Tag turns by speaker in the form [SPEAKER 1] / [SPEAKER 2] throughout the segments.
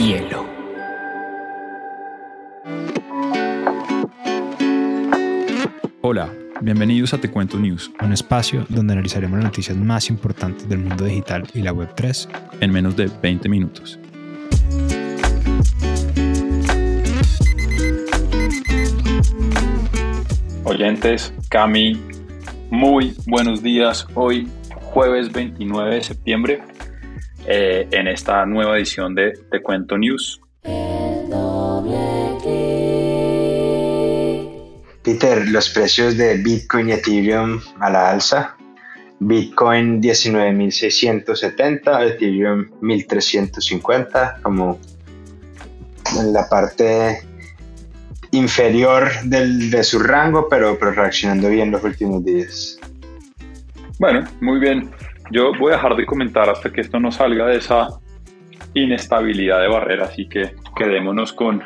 [SPEAKER 1] hielo.
[SPEAKER 2] Hola, bienvenidos a Te Cuento News,
[SPEAKER 3] un espacio donde analizaremos las noticias más importantes del mundo digital y la Web3
[SPEAKER 2] en menos de 20 minutos. Oyentes, Cami, muy buenos días. Hoy, jueves 29 de septiembre, eh, en esta nueva edición de Te Cuento News.
[SPEAKER 4] Peter, los precios de Bitcoin y Ethereum a la alza. Bitcoin 19.670, Ethereum 1.350, como en la parte inferior de su rango, pero, pero reaccionando bien los últimos días.
[SPEAKER 2] Bueno, muy bien. Yo voy a dejar de comentar hasta que esto no salga de esa inestabilidad de barrera, así que quedémonos con,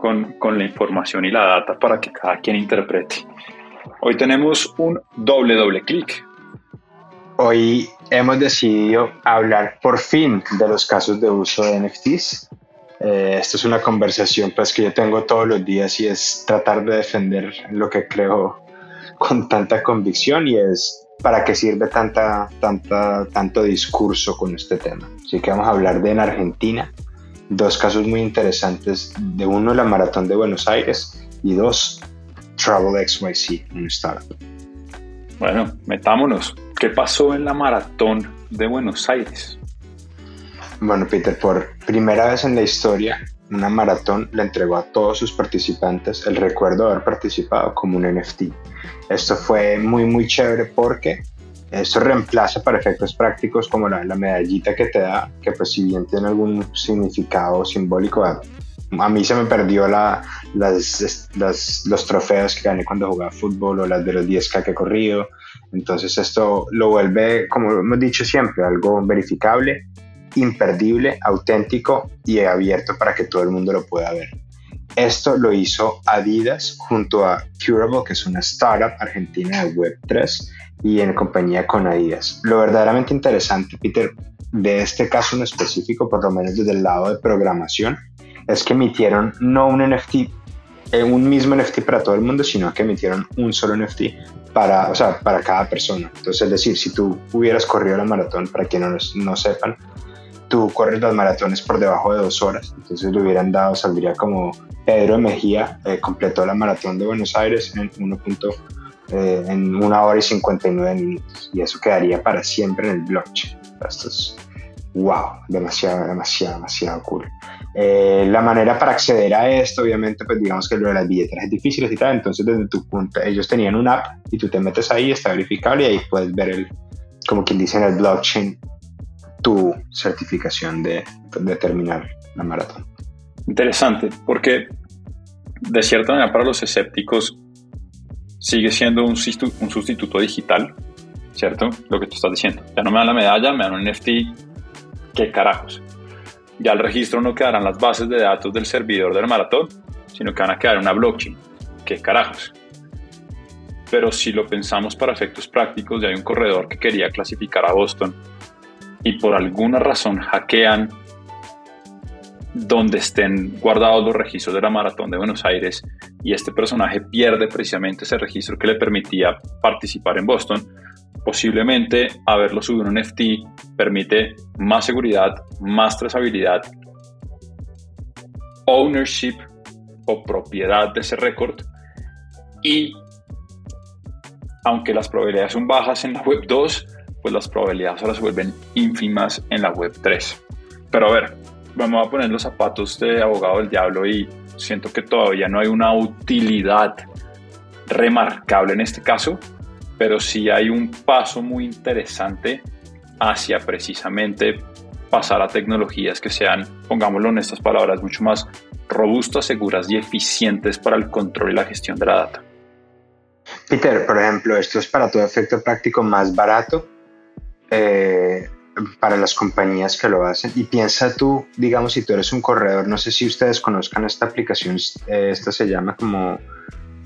[SPEAKER 2] con, con la información y la data para que cada quien interprete. Hoy tenemos un doble doble clic.
[SPEAKER 4] Hoy hemos decidido hablar por fin de los casos de uso de NFTs. Eh, esto es una conversación pues, que yo tengo todos los días y es tratar de defender lo que creo con tanta convicción y es para qué sirve tanta, tanta, tanto discurso con este tema. Así que vamos a hablar de en Argentina, dos casos muy interesantes, de uno la Maratón de Buenos Aires y dos Travel XYZ, un startup.
[SPEAKER 2] Bueno, metámonos. ¿Qué pasó en la Maratón de Buenos Aires?
[SPEAKER 4] Bueno, Peter, por primera vez en la historia, una maratón le entregó a todos sus participantes el recuerdo de haber participado como un NFT. Esto fue muy, muy chévere porque esto reemplaza para efectos prácticos como la, la medallita que te da, que pues si bien tiene algún significado simbólico, a, mí se me perdió la, las, los trofeos que gané cuando jugaba fútbol o las de los 10K que he corrido. Entonces esto lo vuelve, como hemos dicho siempre, algo verificable imperdible, auténtico y abierto para que todo el mundo lo pueda ver. Esto lo hizo Adidas junto a Curable, que es una startup argentina de Web3 y en compañía con Adidas. Lo verdaderamente interesante, Peter, de este caso en específico, por lo menos desde el lado de programación, es que emitieron no un NFT, eh, un mismo NFT para todo el mundo, sino que emitieron un solo NFT para, o sea, para cada persona. Entonces, es decir, si tú hubieras corrido la maratón, para quienes no, no sepan, tú corres las maratones por debajo de dos horas, entonces le hubieran dado, saldría como Pedro Mejía eh, completó la maratón de Buenos Aires en 1. Eh, en una hora y 59 minutos y eso quedaría para siempre en el blockchain. Esto es wow, demasiado, demasiado, demasiado cool. Eh, la manera para acceder a esto, obviamente, pues digamos que lo de las billeteras es difícil y tal, entonces desde tu punto, ellos tenían una app y tú te metes ahí, está verificable y ahí puedes ver el, como quien dice en el blockchain, tu certificación de, terminar la maratón.
[SPEAKER 2] Interesante, porque de cierta manera para los escépticos sigue siendo un, sustituto digital, ¿cierto? Lo que tú estás diciendo. Ya no me dan la medalla, me dan un NFT, ¿qué carajos? Ya el registro no quedará en las bases de datos del servidor del maratón, sino que van a quedar en una blockchain, ¿qué carajos? Pero si lo pensamos para efectos prácticos, ya hay un corredor que quería clasificar a Boston y por alguna razón hackean donde estén guardados los registros de la maratón de Buenos Aires y este personaje pierde precisamente ese registro que le permitía participar en Boston, posiblemente haberlo subido en un NFT permite más seguridad, más trazabilidad, ownership o propiedad de ese récord. Y aunque las probabilidades son bajas en la web 2, pues las probabilidades ahora se vuelven ínfimas en la web 3. Pero a ver, vamos a poner los zapatos de abogado del diablo y siento que todavía no hay una utilidad remarcable en este caso, pero sí hay un paso muy interesante hacia precisamente pasar a tecnologías que sean, pongámoslo en estas palabras, mucho más robustas, seguras y eficientes para el control y la gestión de la data.
[SPEAKER 4] Peter, por ejemplo, esto es para todo efecto práctico más barato eh, para las compañías que lo hacen. Y piensa tú, digamos, si tú eres un corredor, no sé si ustedes conozcan esta aplicación, eh, esta se llama como,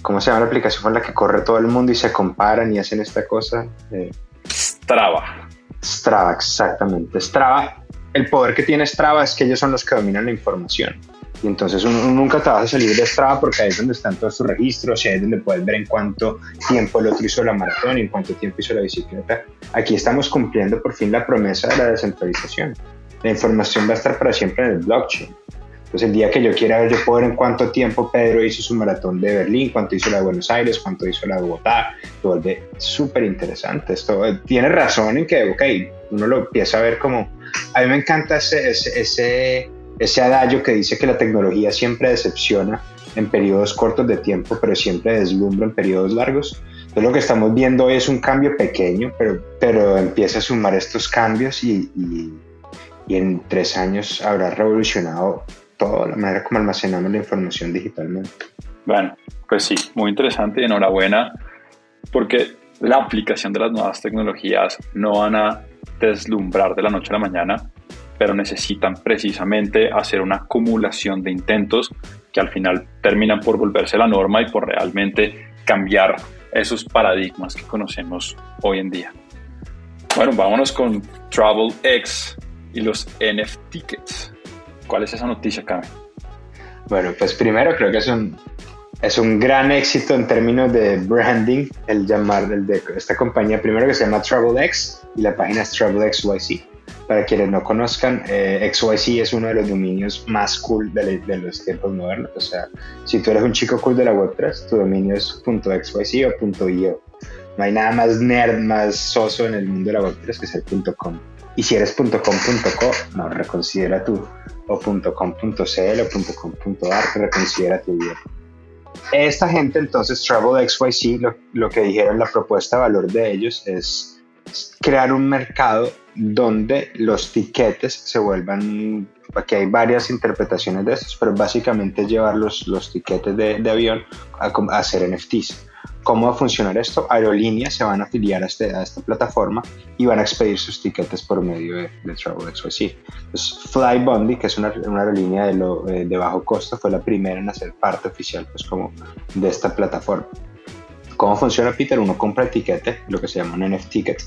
[SPEAKER 4] ¿cómo se llama la aplicación con la que corre todo el mundo y se comparan y hacen esta cosa?
[SPEAKER 2] Eh, Strava.
[SPEAKER 4] Strava, exactamente. Strava el poder que tiene Strava es que ellos son los que dominan la información. Y entonces uno, nunca te vas a salir de Strava porque ahí es donde están todos tus registros y ahí es donde puedes ver en cuánto tiempo el otro hizo la maratón y en cuánto tiempo hizo la bicicleta. Aquí estamos cumpliendo por fin la promesa de la descentralización. La información va a estar para siempre en el blockchain. Entonces el día que yo quiera ver, yo puedo ver en cuánto tiempo Pedro hizo su maratón de Berlín, cuánto hizo la de Buenos Aires, cuánto hizo la de Bogotá. Lo vuelve súper interesante. Esto eh, tiene razón en que, ok, uno lo empieza a ver como... A mí me encanta ese, ese, ese ese adagio que dice que la tecnología siempre decepciona en periodos cortos de tiempo, pero siempre deslumbra en periodos largos. Entonces lo que estamos viendo hoy es un cambio pequeño, pero, pero empieza a sumar estos cambios y, y, en tres años habrá revolucionado toda la manera como almacenamos la información digitalmente.
[SPEAKER 2] Bueno, pues sí, muy interesante y enhorabuena, porque la aplicación de las nuevas tecnologías no van a deslumbrar de la noche a la mañana, pero necesitan precisamente hacer una acumulación de intentos que al final terminan por volverse la norma y por realmente cambiar esos paradigmas que conocemos hoy en día. Bueno, vámonos con TravelX y los NFT tickets. ¿Cuál es esa noticia, Carmen?
[SPEAKER 4] Bueno, pues primero creo que es un, es un gran éxito en términos de branding el llamar el de esta compañía primero que se llama TravelX y la página es TravelXYC. Para quienes no conozcan, eh, XYZ es uno de los dominios más cool de, los tiempos modernos. O sea, si tú eres un chico cool de la Web3, tu dominio es .xyz o .io. No hay nada más nerd, más soso en el mundo de la Web3 que ser .com. Y si eres .com.co, no, reconsidera tu, o .com.cl o .com.ar, reconsidera tu vida. Esta gente entonces, Travel XYZ, lo, lo que dijeron, la propuesta de valor de ellos es crear un mercado donde los tiquetes se vuelvan, aquí hay varias interpretaciones de estos, pero básicamente llevar los, los tiquetes de, de avión a, a, hacer NFTs. ¿Cómo va a funcionar esto? Aerolíneas se van a afiliar a, este, a esta plataforma y van a expedir sus tiquetes por medio de, de TravelXYZ. Entonces, Flybondi, que es una, una aerolínea de, lo, eh, de bajo costo, fue la primera en hacer parte oficial pues, como de esta plataforma. ¿Cómo funciona, Peter? Uno compra el tiquete, lo que se llama un NFT ticket,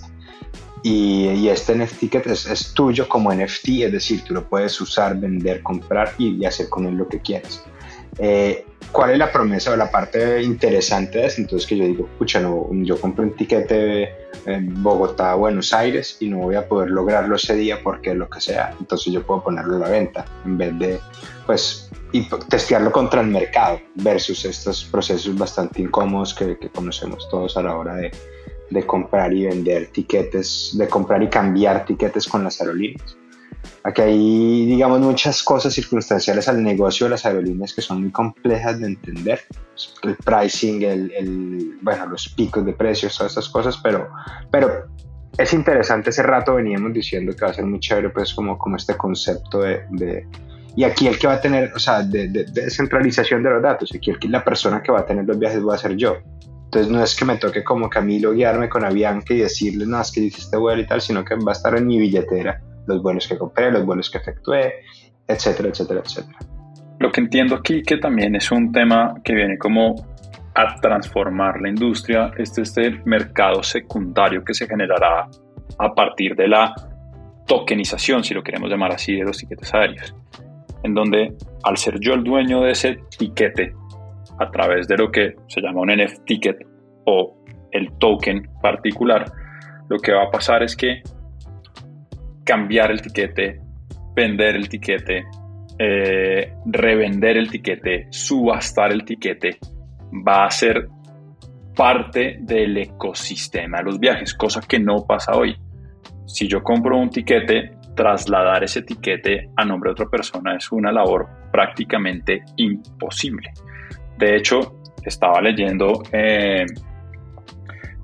[SPEAKER 4] y, este NFT ticket es, tuyo como NFT, es decir, tú lo puedes usar, vender, comprar y, hacer con él lo que quieras. Eh, ¿Cuál es la promesa o la parte interesante de eso? Entonces que yo digo, pucha, no, yo compré un tiquete en Bogotá, Buenos Aires y no voy a poder lograrlo ese día porque lo que sea. Entonces yo puedo ponerlo a la venta en vez de, pues, y testearlo contra el mercado versus estos procesos bastante incómodos que conocemos todos a la hora de, de comprar y vender tiquetes, de comprar y cambiar tiquetes con las aerolíneas. Aquí hay, digamos, muchas cosas circunstanciales al negocio de las aerolíneas que son muy complejas de entender. El pricing, el, el bueno, los picos de precios, todas esas cosas, pero, pero es interesante. Ese rato veníamos diciendo que va a ser muy chévere, pues, como, como este concepto de, de y aquí el que va a tener, o sea, de, de, de, descentralización de los datos, aquí el la persona que va a tener los viajes va a ser yo. Entonces no es que me toque como Camilo guiarme con Avianca y decirle, no, es que dice este vuelo y tal, sino que va a estar en mi billetera los vuelos que compré, los vuelos que efectué, etcétera, etcétera, etcétera.
[SPEAKER 2] Lo que entiendo aquí que también es un tema que viene como a transformar la industria, este, este mercado secundario que se generará a partir de la tokenización, si lo queremos llamar así, de los tiquetes aéreos, en donde al ser yo el dueño de ese tiquete, a través de lo que se llama un NFT ticket o el token particular, lo que va a pasar es que cambiar el tiquete, vender el tiquete, eh, revender el tiquete, subastar el tiquete, va a ser parte del ecosistema de los viajes, cosa que no pasa hoy. Si yo compro un tiquete, trasladar ese tiquete a nombre de otra persona es una labor prácticamente imposible. De hecho, estaba leyendo, eh,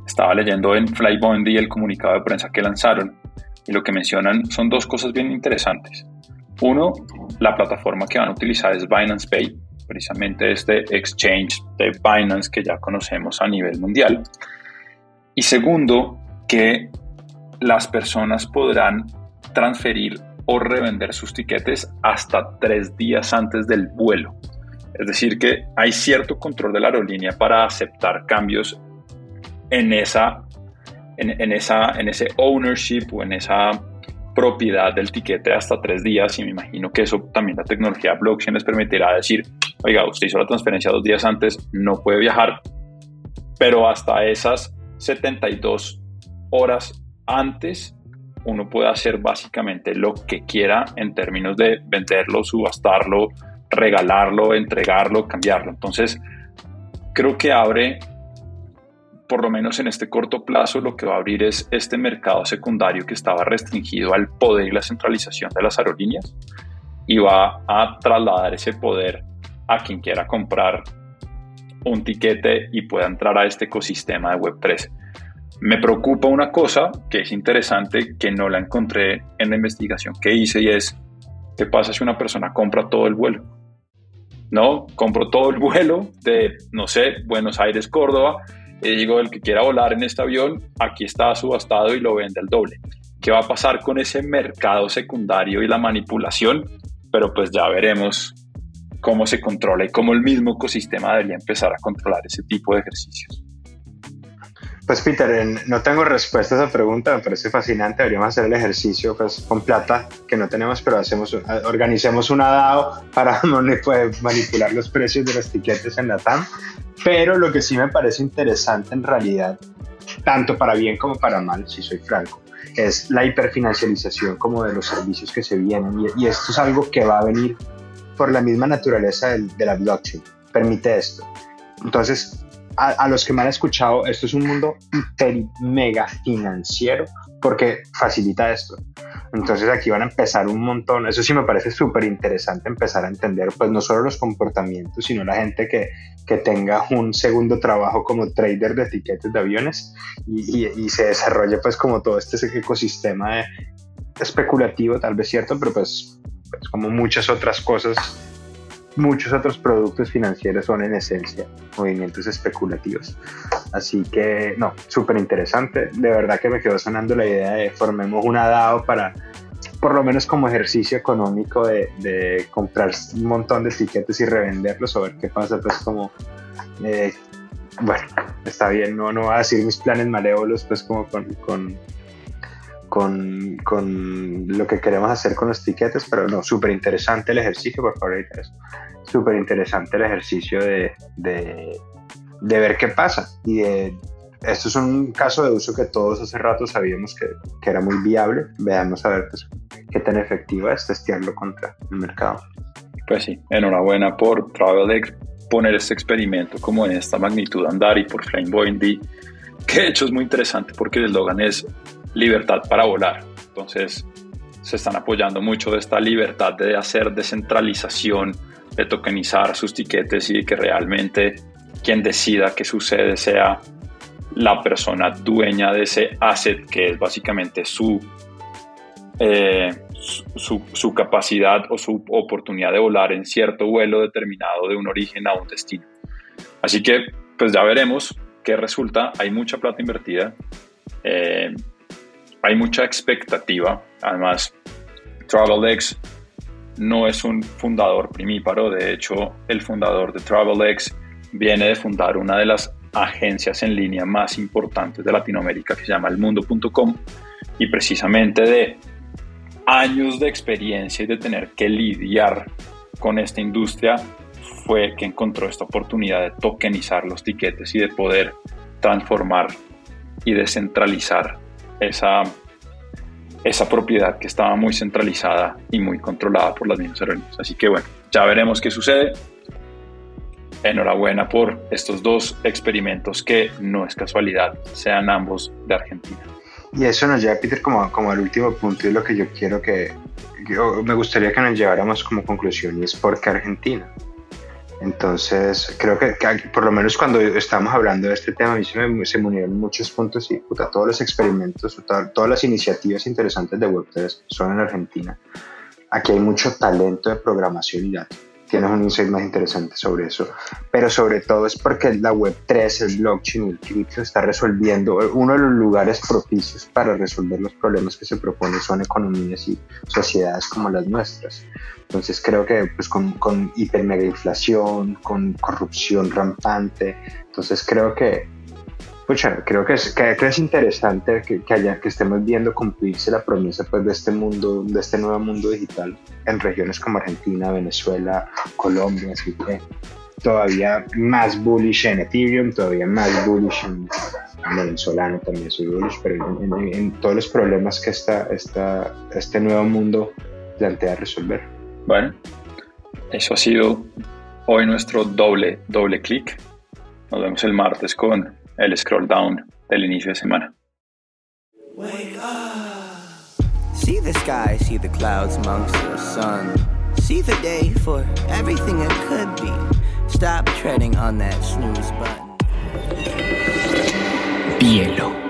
[SPEAKER 2] estaba leyendo en Flybondi el comunicado de prensa que lanzaron y lo que mencionan son dos cosas bien interesantes. Uno, la plataforma que van a utilizar es Binance Pay, precisamente este exchange de Binance que ya conocemos a nivel mundial. Y segundo, que las personas podrán transferir o revender sus tiquetes hasta tres días antes del vuelo. Es decir, que hay cierto control de la aerolínea para aceptar cambios en, esa, en, esa, en ese ownership o en esa propiedad del tiquete hasta tres días y me imagino que eso también la tecnología blockchain les permitirá decir, oiga, usted hizo la transferencia dos días antes, no puede viajar, pero hasta esas 72 horas antes uno puede hacer básicamente lo que quiera en términos de venderlo, subastarlo, regalarlo, entregarlo, cambiarlo. Entonces, creo que abre por lo menos en este corto plazo, lo que va a abrir es este mercado secundario que estaba restringido al poder y la centralización de las aerolíneas y va a trasladar ese poder a quien quiera comprar un tiquete y pueda entrar a este ecosistema de Web3. Me preocupa una cosa que es interesante, que no la encontré en la investigación que hice y es, ¿qué pasa si una persona compra todo el vuelo? No, compro todo el vuelo de, no sé, Buenos Aires, Córdoba, digo, el que quiera volar en este avión, aquí está subastado y lo vende al doble. ¿Qué va a pasar con ese mercado secundario y la manipulación? Pero pues ya veremos cómo se controla y cómo el mismo ecosistema debería empezar a controlar ese tipo de ejercicios.
[SPEAKER 4] Pues Peter, no tengo respuesta a esa pregunta, me parece fascinante, deberíamos hacer el ejercicio pues, con plata que no tenemos, pero hacemos, organicemos un DAO para manipular los precios de los tiquetes en la TAM pero lo que sí me parece interesante en realidad, tanto para bien como para mal, si soy franco, es la hiperfinancialización como de los servicios que se vienen. Y, esto es algo que va a venir por la misma naturaleza de la blockchain. Permite esto. Entonces, a, los que me han escuchado, esto es un mundo hiper mega financiero porque facilita esto. Entonces aquí van a empezar un montón, eso sí me parece súper interesante empezar a entender pues no solo los comportamientos, sino la gente que, que tenga un segundo trabajo como trader de etiquetas de aviones y, y, se desarrolle pues como todo este ecosistema especulativo, tal vez cierto, pero pues, pues como muchas otras cosas muchos otros productos financieros son en esencia movimientos especulativos. Así que, no, súper interesante. De verdad que me quedó sonando la idea de formemos una DAO para, por lo menos como ejercicio económico, de, comprar un montón de etiquetes y revenderlos o ver qué pasa, pues como... Eh, bueno, está bien, no, no voy a decir mis planes malévolos, pues como con con, con, lo que queremos hacer con los tiquetes, pero no, súper interesante el ejercicio, por favor, súper interesante el ejercicio de, de, de, ver qué pasa. Y esto es un caso de uso que todos hace rato sabíamos que, que era muy viable. Veamos a ver pues, qué tan efectiva es testearlo contra el mercado.
[SPEAKER 2] Pues sí, enhorabuena por TravelX poner este experimento como en esta magnitud andar y por Flameboy que de hecho es muy interesante porque el eslogan es libertad para volar. Entonces, se están apoyando mucho de esta libertad de hacer descentralización, de tokenizar sus tiquetes y que realmente quien decida qué sucede sea la persona dueña de ese asset que es básicamente su, eh, su, su, capacidad o su oportunidad de volar en cierto vuelo determinado de un origen a un destino. Así que pues ya veremos qué resulta. Hay mucha plata invertida. Eh, hay mucha expectativa. Además, TravelX no es un fundador primíparo. De hecho, el fundador de TravelX viene de fundar una de las agencias en línea más importantes de Latinoamérica que se llama elmundo.com y precisamente de años de experiencia y de tener que lidiar con esta industria fue que encontró esta oportunidad de tokenizar los tiquetes y de poder transformar y descentralizar esa, esa propiedad que estaba muy centralizada y muy controlada por las mismas aerolíneas. Así que bueno, ya veremos qué sucede. Enhorabuena por estos dos experimentos que no es casualidad, sean ambos de Argentina.
[SPEAKER 4] Y eso nos lleva, Peter, como, como al último punto y lo que yo quiero que, yo, me gustaría que nos lleváramos como conclusión y es por qué Argentina. Entonces, creo que, por lo menos cuando estamos hablando de este tema, a mí se me, se unieron muchos puntos y puta, todos los experimentos, todas las iniciativas interesantes de Web3 son en Argentina. Aquí hay mucho talento de programación y datos tienes un insight más interesante sobre eso. Pero sobre todo es porque la Web3, el blockchain y el cripto está resolviendo, uno de los lugares propicios para resolver los problemas que se proponen son economías y sociedades como las nuestras. Entonces creo que pues con, con hiper inflación, con corrupción rampante, entonces creo que pucha, creo que es, que, es interesante que, que, haya, que estemos viendo cumplirse la promesa pues, de este mundo, de este nuevo mundo digital en regiones como Argentina, Venezuela, Colombia, así que todavía más bullish en Ethereum, todavía más bullish en, en Solano también soy bullish, pero en, todos los problemas que esta, esta, este nuevo mundo plantea resolver.
[SPEAKER 2] Bueno, eso ha sido hoy nuestro doble, doble clic. Nos vemos el martes con el scroll down del inicio de semana. See the sky, see the clouds amongst the sun. See the day for everything it could be. Stop treading on that snooze button. Bielo.